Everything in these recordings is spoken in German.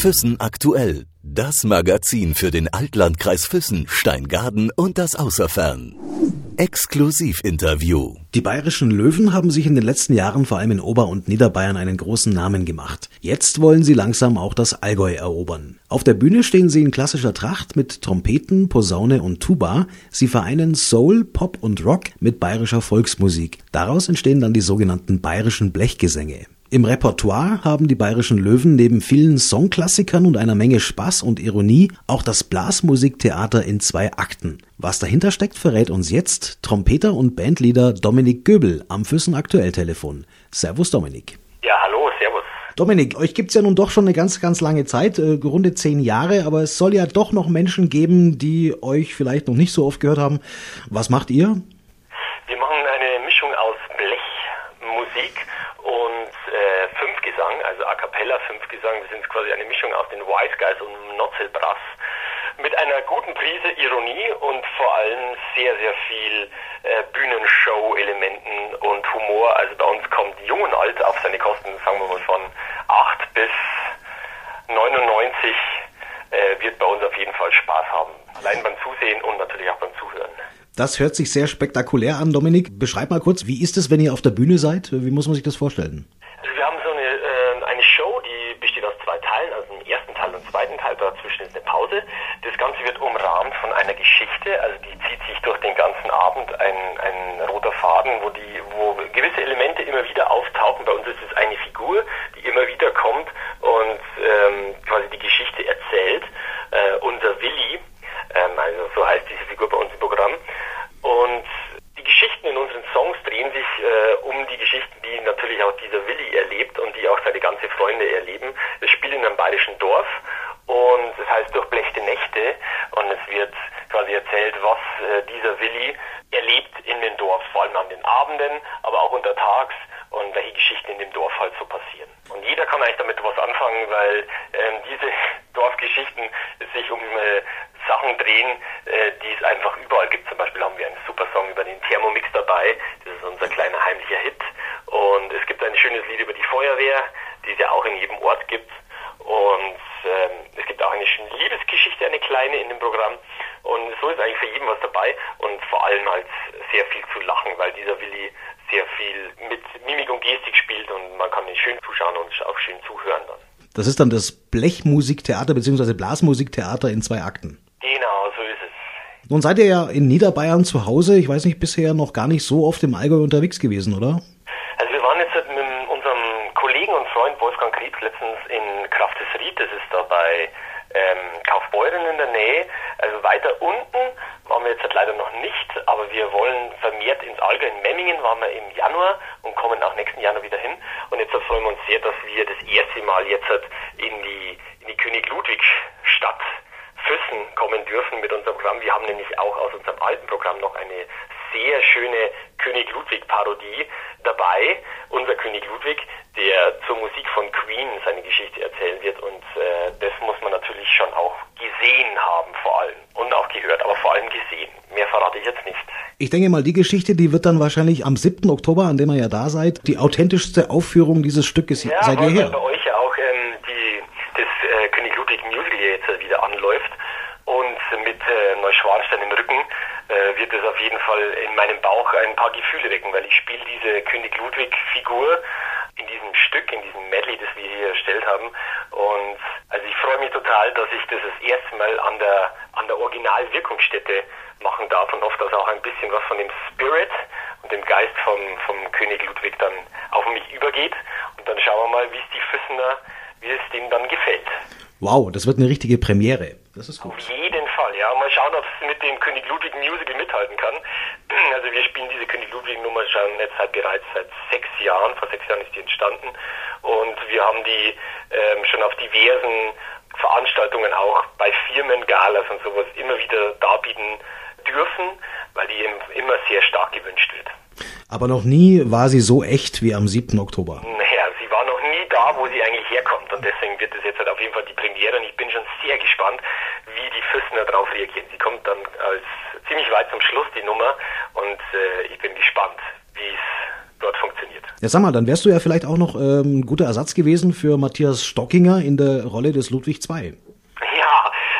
Füssen aktuell. Das Magazin für den Altlandkreis Füssen, Steingaden und das Außerfern. Exklusivinterview. Die bayerischen Löwen haben sich in den letzten Jahren vor allem in Ober- und Niederbayern einen großen Namen gemacht. Jetzt wollen sie langsam auch das Allgäu erobern. Auf der Bühne stehen sie in klassischer Tracht mit Trompeten, Posaune und Tuba. Sie vereinen Soul, Pop und Rock mit bayerischer Volksmusik. Daraus entstehen dann die sogenannten bayerischen Blechgesänge. Im Repertoire haben die Bayerischen Löwen neben vielen Songklassikern und einer Menge Spaß und Ironie auch das Blasmusiktheater in zwei Akten. Was dahinter steckt, verrät uns jetzt Trompeter und Bandleader Dominik Göbel am Füssen Aktuelltelefon. Servus Dominik. Ja, hallo, servus. Dominik, euch gibt's ja nun doch schon eine ganz, ganz lange Zeit, äh, runde zehn Jahre, aber es soll ja doch noch Menschen geben, die euch vielleicht noch nicht so oft gehört haben. Was macht ihr? Wir machen eine Mischung aus Blechmusik und äh, Fünfgesang, also A Cappella Fünfgesang. Wir sind quasi eine Mischung aus den Wise Guys und Notzel Brass mit einer guten Prise Ironie und vor allem sehr, sehr viel äh, Bühnenshow-Elementen und Humor. Also bei uns kommt Jung und Alt auf seine Kosten, sagen wir mal von 8 bis 99 äh, wird bei uns auf jeden Fall Spaß haben. Allein beim Zusehen und natürlich auch beim Zuhören. Das hört sich sehr spektakulär an, Dominik. Beschreib mal kurz, wie ist es, wenn ihr auf der Bühne seid? Wie muss man sich das vorstellen? Also wir haben so eine, äh, eine Show, die besteht aus zwei Teilen, also im ersten Teil und zweiten Teil, dazwischen ist eine Pause. Das Ganze wird umrahmt von einer Geschichte, also die zieht sich durch den ganzen Abend, ein, ein roter Faden, wo die, wo gewisse Elemente immer wieder auftauchen. Bei uns ist es eine Figur, die immer wieder kommt und ähm, quasi die Geschichte erzählt. Äh, unser Willi, ähm, also so heißt diese Figur bei uns im Programm. Und die Geschichten in unseren Songs drehen sich äh, um die Geschichten, die natürlich auch dieser Willi erlebt und die auch seine ganze Freunde erleben. Es spielt in einem bayerischen Dorf und es heißt Durchblechte Nächte und es wird quasi erzählt, was äh, dieser Willi erlebt in dem Dorf, vor allem an den Abenden, aber auch untertags und welche Geschichten in dem Dorf halt so passieren. Und jeder kann eigentlich damit was anfangen, weil ähm, diese Dorfgeschichten sich um äh, Sachen drehen, äh, die es einfach überall gibt. Zum Beispiel haben wir einen super Song über den Thermomix dabei. Das ist unser kleiner heimlicher Hit. Und es gibt ein schönes Lied über die Feuerwehr, die es ja auch in jedem Ort gibt. Und ähm, es gibt auch eine schöne Liebesgeschichte, eine kleine in dem Programm. Und so ist eigentlich für jeden was dabei und vor allem halt sehr viel zu lachen, weil dieser Willi sehr viel mit Mimik und Gestik spielt und man kann ihn schön zuschauen und auch schön zuhören dann. Das ist dann das Blechmusiktheater bzw. Blasmusiktheater in zwei Akten. Genau, so ist es. Nun seid ihr ja in Niederbayern zu Hause. Ich weiß nicht, bisher noch gar nicht so oft im Allgäu unterwegs gewesen, oder? Also wir waren jetzt mit unserem Kollegen und Freund Wolfgang Krebs letztens in Kraftesried, das ist da bei ähm, Kaufbeuren in der Nähe. Also weiter unten waren wir jetzt halt leider noch nicht, aber wir wollen vermehrt ins Allgäu. In Memmingen waren wir im Januar und kommen auch nächsten Januar wieder hin. Und jetzt freuen wir uns sehr, dass wir das erste Mal jetzt halt in die, in die König Ludwig Stadt Füssen kommen dürfen mit unserem Programm. Wir haben nämlich auch aus unserem alten Programm noch eine sehr schöne König Ludwig Parodie dabei. Unser König Ludwig, der zur Musik von Queen seine Geschichte erzählen wird und äh, das muss man natürlich schon auch gesehen haben vor allem und auch gehört, aber vor allem gesehen. Verrate ich jetzt nicht. Ich denke mal, die Geschichte, die wird dann wahrscheinlich am 7. Oktober, an dem ihr ja da seid, die authentischste Aufführung dieses Stückes ja, seid ihr her. bei euch ja auch ähm, die, das äh, König Ludwig Musical jetzt wieder anläuft und mit äh, Neuschwanstein im Rücken äh, wird es auf jeden Fall in meinem Bauch ein paar Gefühle wecken, weil ich spiele diese König Ludwig Figur in diesem Stück, in diesem Medley, das wir hier erstellt haben. Und total, dass ich das das erste Mal an der an der Originalwirkungsstätte machen darf und hoffe, dass auch ein bisschen was von dem Spirit und dem Geist vom, vom König Ludwig dann auf mich übergeht. Und dann schauen wir mal, wie es die Füssener, wie es denen dann gefällt. Wow, das wird eine richtige Premiere. Das ist gut. Auf jeden Fall, ja. Mal schauen, ob es mit dem König Ludwig Musical mithalten kann. Also wir spielen diese König Ludwig Nummer schon jetzt halt bereits seit sechs Jahren. Vor sechs Jahren ist die entstanden. Und wir haben die ähm, schon auf diversen Veranstaltungen auch bei Firmen, Galas und sowas immer wieder darbieten dürfen, weil die eben immer sehr stark gewünscht wird. Aber noch nie war sie so echt wie am 7. Oktober. Naja, sie war noch nie da, wo sie eigentlich herkommt. Und deswegen wird es jetzt halt auf jeden Fall die Premiere. Und ich bin schon sehr gespannt, wie die Füssner darauf reagieren. Sie kommt dann als ziemlich weit zum Schluss, die Nummer. Und äh, ich bin gespannt, wie es dort funktioniert. Ja, sag mal, dann wärst du ja vielleicht auch noch ähm, ein guter Ersatz gewesen für Matthias Stockinger in der Rolle des Ludwig II. Ja,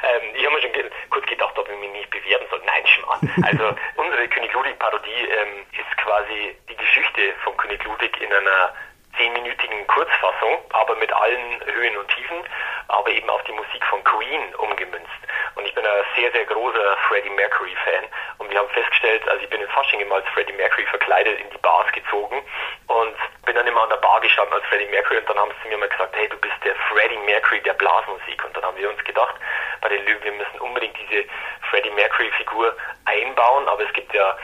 ähm, ich habe mir schon kurz gedacht, ob ich mich nicht bewerben soll. Nein, Schmarrn. Also unsere König Ludwig-Parodie ähm, ist quasi die Geschichte von König Ludwig in einer zehnminütigen Kurzfassung, aber mit allen Höhen und Tiefen, aber eben auf die Musik von Queen umgemünzt. Und ich bin ein sehr, sehr großer Freddie Mercury-Fan. Und wir haben festgestellt, also ich bin in Fasching immer als Freddie Mercury verkleidet in die Bars gezogen immer an der Bar gestanden als Freddie Mercury und dann haben sie mir mal gesagt, hey, du bist der Freddie Mercury der Blasmusik. Und dann haben wir uns gedacht, bei den Löwen, wir müssen unbedingt diese Freddie Mercury-Figur einbauen, aber es gibt ja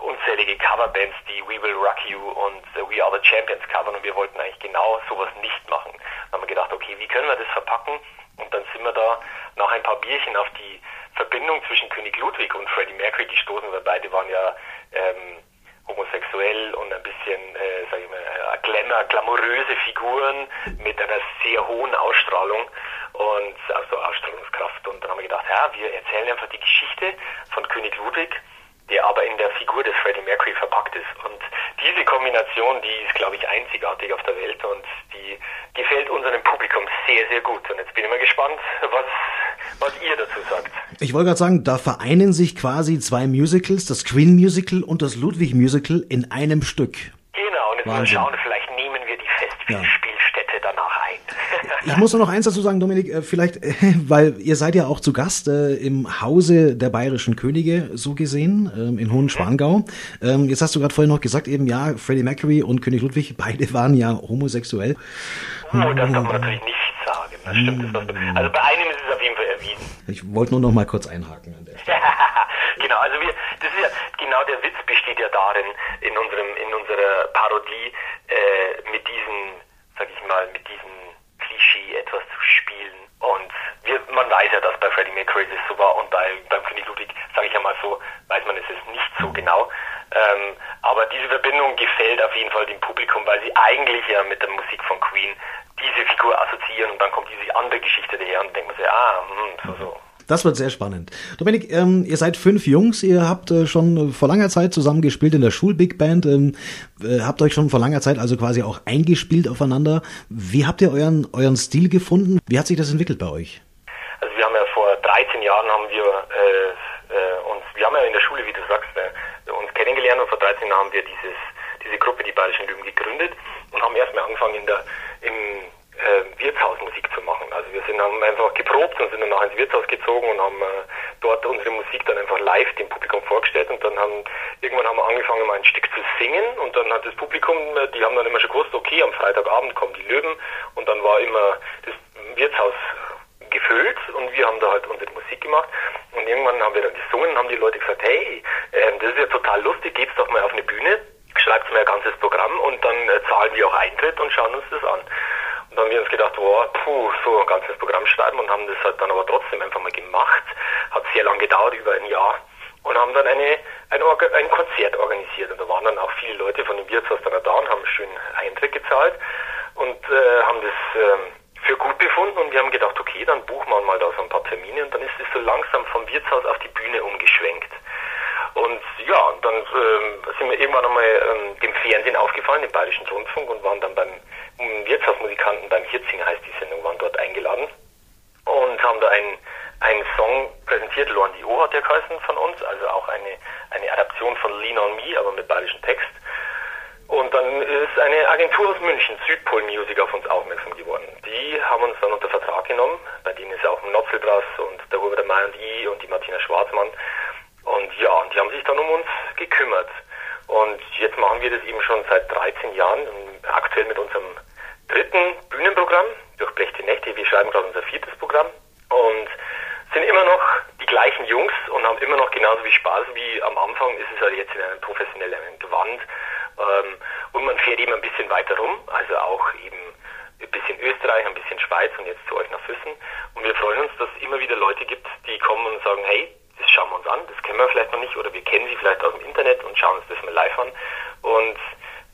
unzählige Coverbands, die We Will Rock You und We Are the Champions covern und wir wollten eigentlich genau sowas nicht machen. Dann haben wir gedacht, okay, wie können wir das verpacken? Und dann sind wir da nach ein paar Bierchen auf die Verbindung zwischen König Ludwig und Freddie Mercury gestoßen, weil beide waren ja ähm, homosexuell und ein bisschen, äh, sag ich mal, glamour, glamouröse Figuren mit einer sehr hohen Ausstrahlung und also Ausstrahlungskraft. Und dann haben wir gedacht, ja, wir erzählen einfach die Geschichte von König Ludwig der aber in der Figur des Freddie Mercury verpackt ist. Und diese Kombination, die ist, glaube ich, einzigartig auf der Welt und die gefällt unserem Publikum sehr, sehr gut. Und jetzt bin ich mal gespannt, was, was ihr dazu sagt. Ich wollte gerade sagen, da vereinen sich quasi zwei Musicals, das Queen Musical und das Ludwig Musical in einem Stück. Genau, und jetzt Wahnsinn. mal schauen, vielleicht nehmen wir die Festspielstätte ja. danach ein. Ich muss nur noch eins dazu sagen, Dominik, äh, vielleicht, weil ihr seid ja auch zu Gast äh, im Hause der bayerischen Könige, so gesehen, ähm, in Hohenschwangau. Ähm, jetzt hast du gerade vorhin noch gesagt, eben ja, Freddie Mercury und König Ludwig, beide waren ja homosexuell. Oh, das darf man natürlich nicht. Das stimmt. Das also bei einem ist es auf jeden Fall erwiesen. Ich wollte nur noch mal kurz einhaken an der Stelle. genau, also wir, das ist ja, genau der Witz besteht ja darin, in unserem, in unserer Parodie, äh, mit diesen, sag ich mal, mit diesen Klischee etwas zu spielen. Und wir, man weiß ja, dass bei Freddie Mercury das so war und bei, beim König Ludwig, sage ich ja mal so, weiß man es ist nicht so genau. Ähm, aber diese Verbindung gefällt auf jeden Fall dem Publikum, weil sie eigentlich ja mit der Musik von Queen diese Figur assoziieren und dann kommt diese andere Geschichte daher und denkt man sich, ah, hm, so, so. Das wird sehr spannend. Dominik, ähm, ihr seid fünf Jungs, ihr habt äh, schon vor langer Zeit zusammen gespielt in der Schul-Big Band, ähm, äh, habt euch schon vor langer Zeit also quasi auch eingespielt aufeinander. Wie habt ihr euren, euren Stil gefunden? Wie hat sich das entwickelt bei euch? Also wir haben ja vor 13 Jahren haben wir äh, äh, uns, wir haben ja in der Schule, wie du sagst, äh, uns kennengelernt und vor 13 Jahren haben wir dieses, diese Gruppe, die Bayerischen Lüben, gegründet und haben erstmal angefangen in der, im äh, Wirtshausmusik zu machen. Also wir sind haben einfach geprobt und sind dann nach ins Wirtshaus gezogen und haben äh, dort unsere Musik dann einfach live dem Publikum vorgestellt. Und dann haben irgendwann haben wir angefangen mal ein Stück zu singen. Und dann hat das Publikum, äh, die haben dann immer schon gewusst, okay, am Freitagabend kommen die Löwen. Und dann war immer das Wirtshaus gefüllt und wir haben da halt unsere Musik gemacht. Und irgendwann haben wir dann gesungen und haben die Leute gesagt, hey, äh, das ist ja total lustig, geht's doch mal auf eine Bühne, schreibt mir ein ganzes Programm und dann äh, zahlen wir auch Eintritt und schauen uns das an. Und dann haben wir uns gedacht, wow, puh, so ein ganzes Programm schreiben und haben das halt dann aber trotzdem einfach mal gemacht. Hat sehr lange gedauert, über ein Jahr. Und haben dann eine, ein, ein Konzert organisiert. Und da waren dann auch viele Leute von dem Wirtshaus dann da und haben schön Eintritt gezahlt und äh, haben das äh, für gut befunden. Und wir haben gedacht, okay, dann buchen wir mal da so ein paar Termine. Und dann ist es so langsam vom Wirtshaus auf die Bühne umgeschwenkt. Und ja, dann äh, sind wir irgendwann einmal ähm, dem Fernsehen aufgefallen, dem Bayerischen Rundfunk, und waren dann beim Wirtshausmusikanten beim Hirzinger heißt die Sendung, waren dort eingeladen und haben da einen, einen Song präsentiert. Loan Dio hat der geheißen von uns, also auch eine, eine Adaption von Lean on Me, aber mit bayerischem Text. Und dann ist eine Agentur aus München, Südpol Music, auf uns aufmerksam geworden. Die haben uns dann unter Vertrag genommen. Bei denen ist auch Notzelbrass und der Hubert May und I und die Martina Schwarzmann. Die haben sich dann um uns gekümmert. Und jetzt machen wir das eben schon seit 13 Jahren, aktuell mit unserem dritten Bühnenprogramm, Durchblechte Nächte. Wir schreiben gerade unser viertes Programm und sind immer noch die gleichen Jungs und haben immer noch genauso viel Spaß wie am Anfang. Ist es halt jetzt in einem professionellen Gewand. Ähm, und man fährt eben ein bisschen weiter rum, also auch eben ein bisschen Österreich, ein bisschen Schweiz und jetzt zu euch nach Füssen. Und wir freuen uns, dass es immer wieder Leute gibt, die kommen und sagen, hey, das schauen wir uns an, das kennen wir vielleicht noch nicht oder wir kennen sie vielleicht aus dem Internet und schauen uns das mal live an. Und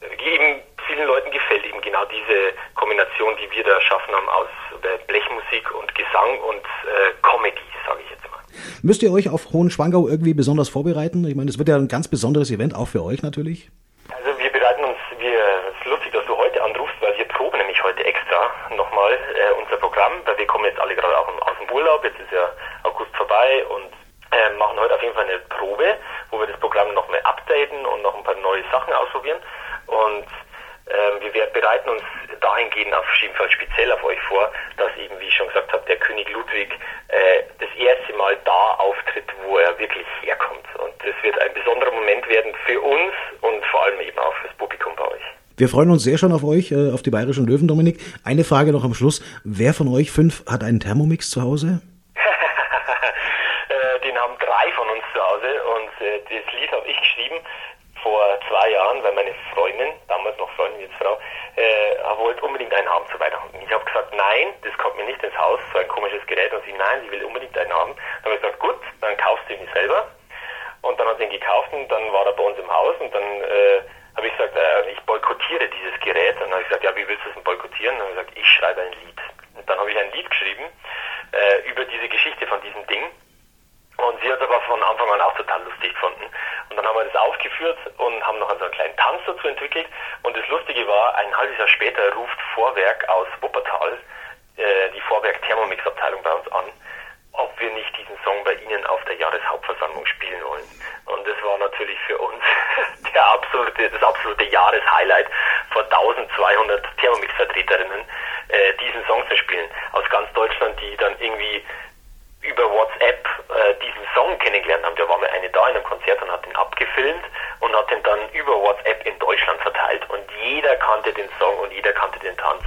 äh, eben vielen Leuten gefällt eben genau diese Kombination, die wir da erschaffen haben aus äh, Blechmusik und Gesang und äh, Comedy, sage ich jetzt mal. Müsst ihr euch auf Hohen Schwangau irgendwie besonders vorbereiten? Ich meine, es wird ja ein ganz besonderes Event, auch für euch natürlich. Also wir bereiten uns, wir, es ist lustig, dass du heute anrufst, weil wir proben nämlich heute extra nochmal äh, unser Programm, weil wir kommen jetzt alle gerade auch aus dem Urlaub, jetzt ist ja August vorbei und äh, machen heute auf jeden Fall eine Probe, wo wir das Programm nochmal updaten und noch ein paar neue Sachen ausprobieren. Und ähm, wir bereiten uns dahingehend auf jeden Fall speziell auf euch vor, dass eben, wie ich schon gesagt habe, der König Ludwig äh, das erste Mal da auftritt, wo er wirklich herkommt. Und das wird ein besonderer Moment werden für uns und vor allem eben auch fürs Publikum bei euch. Wir freuen uns sehr schon auf euch, äh, auf die Bayerischen Löwen, Dominik. Eine Frage noch am Schluss. Wer von euch fünf hat einen Thermomix zu Hause? Äh, den haben drei von uns zu Hause und äh, das Lied habe ich geschrieben vor zwei Jahren, weil meine Freundin, damals noch Freundin, jetzt Frau, äh, wollte unbedingt einen haben zu Weihnachten. Ich habe gesagt, nein, das kommt mir nicht ins Haus, so ein komisches Gerät. Und sie, nein, sie will unbedingt einen haben. Dann habe ich gesagt, gut, dann kaufst du ihn selber. Und dann hat sie ihn gekauft und dann war er bei uns im Haus und dann äh, habe ich gesagt, äh, ich boykottiere dieses Gerät. Und dann habe ich gesagt, ja, wie willst du es denn boykottieren? Und dann habe ich gesagt, ich schreibe ein Lied. Und dann habe ich ein Lied geschrieben äh, über diese Geschichte von diesem Ding. Und sie hat aber von Anfang an auch total lustig gefunden. Und dann haben wir das aufgeführt und haben noch so einen kleinen Tanz dazu entwickelt. Und das Lustige war, ein halbes Jahr später ruft Vorwerk aus Wuppertal, die Vorwerk Thermomix Abteilung bei uns an, ob wir nicht diesen Song bei ihnen auf der Jahreshauptversammlung spielen wollen. Und das war natürlich für uns der absolute, das absolute Jahreshighlight vor 1200 Thermomix-Vertreterinnen, äh, diesen Song zu spielen. Aus ganz Deutschland, die dann irgendwie über WhatsApp äh, diesen Song kennengelernt haben. Da war mal eine da in einem Konzert und hat den abgefilmt und hat den dann über WhatsApp in Deutschland verteilt. Und jeder kannte den Song und jeder kannte den Tanz.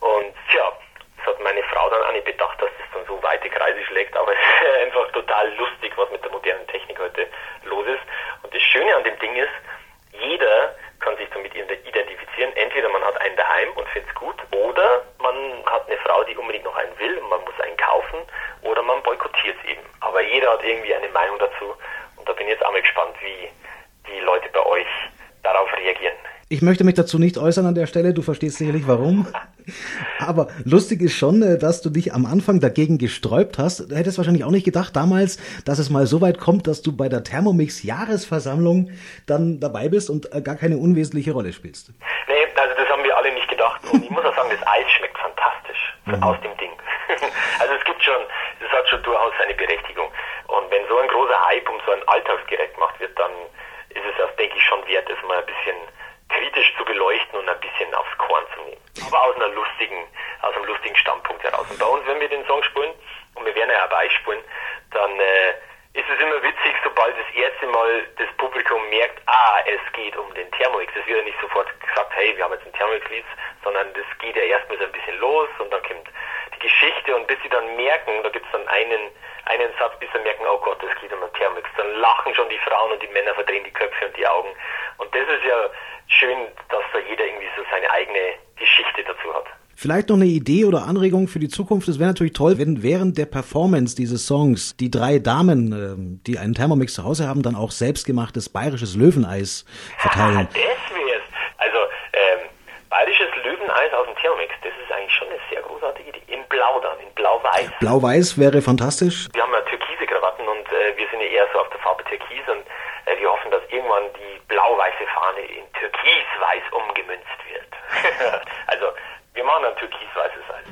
Und das hat meine Frau dann auch nicht bedacht, dass das dann so weite Kreise schlägt, aber es ist einfach total lustig, was mit der modernen Technik heute los ist. Und das Schöne an dem Ding ist, jeder kann sich damit identifizieren. Entweder man hat einen daheim und findet es gut, oder man hat eine Frau, die unbedingt noch einen will und man muss einen kaufen, oder man boykottiert es eben. Aber jeder hat irgendwie eine Meinung dazu und da bin ich jetzt auch mal gespannt, wie die Leute bei euch darauf reagieren. Ich möchte mich dazu nicht äußern an der Stelle, du verstehst sicherlich warum. Aber lustig ist schon, äh, dass du dich am Anfang dagegen gesträubt hast. Du hättest wahrscheinlich auch nicht gedacht damals, dass es mal so weit kommt, dass du bei der Thermomix Jahresversammlung dann dabei bist und äh, gar keine unwesentliche Rolle spielst. Nee, also das haben wir alle nicht gedacht. Und ich muss auch sagen, das Eis schmeckt fantastisch mhm. aus dem Ding. also es gibt schon, das hat schon durchaus seine Berechtigung. Und wenn so ein großer Hype um so ein Alltagsgerät gemacht wird, dann ist es das, denke ich, schon wert, das mal ein bisschen kritisch zu beleuchten und ein bisschen aufs Korn zu nehmen. Aber aus einer lustigen, aus einem lustigen Standpunkt heraus. Und bei uns, wenn wir den Song spielen, und wir werden ja beispulen, dann äh, ist es immer witzig, sobald das erste Mal das Publikum merkt, ah, es geht um den Thermomix. Es wird ja nicht sofort gesagt, hey, wir haben jetzt ein Thermomix-Lied, sondern das geht ja erstmal so ein bisschen los und dann kommt die Geschichte und bis sie dann merken, da gibt es dann einen, einen Satz, bis sie merken, oh Gott, das geht um den Thermomix. Dann lachen schon die Frauen und die Männer verdrehen die Köpfe und die Augen. Und das ist ja schön, dass da jeder irgendwie so seine eigene Geschichte dazu hat. Vielleicht noch eine Idee oder Anregung für die Zukunft. Es wäre natürlich toll, wenn während der Performance dieses Songs die drei Damen, ähm, die einen Thermomix zu Hause haben, dann auch selbstgemachtes bayerisches Löweneis verteilen. das wär's. Also ähm, bayerisches Löweneis aus dem Thermomix, das ist eigentlich schon eine sehr großartige Idee. In Blau dann, in Blau-Weiß. Blau-Weiß wäre fantastisch. Wir haben ja türkise Krawatten und äh, wir sind ja eher so auf der Farbe Türkis und äh, wir hoffen, dass irgendwann die blau-weiße Fahne in türkis-weiß umgemünzt wird. also wir machen dann türkis-weißes Eis.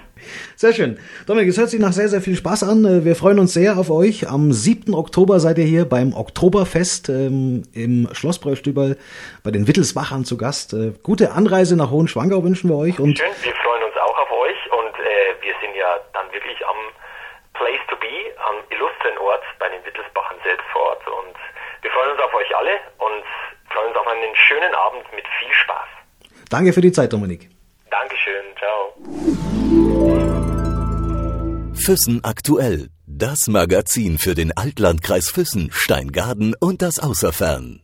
Sehr schön. Dominik, es hört sich nach sehr, sehr viel Spaß an. Wir freuen uns sehr auf euch. Am 7. Oktober seid ihr hier beim Oktoberfest ähm, im Schlossbräustüberl bei den Wittelsbachern zu Gast. Äh, gute Anreise nach Hohenschwangau wünschen wir euch. Und Schön, wir freuen uns auch auf euch und äh, wir sind ja dann wirklich am Place to be, am illustren Ort bei den Wittelsbachern selbst vor Ort. Und wir freuen uns auf euch alle und freuen uns auf einen schönen Abend mit viel Spaß. Danke für die Zeit, Dominik. Dankeschön, ciao. Füssen aktuell. Das Magazin für den Altlandkreis Füssen, Steingaden und das Außerfern.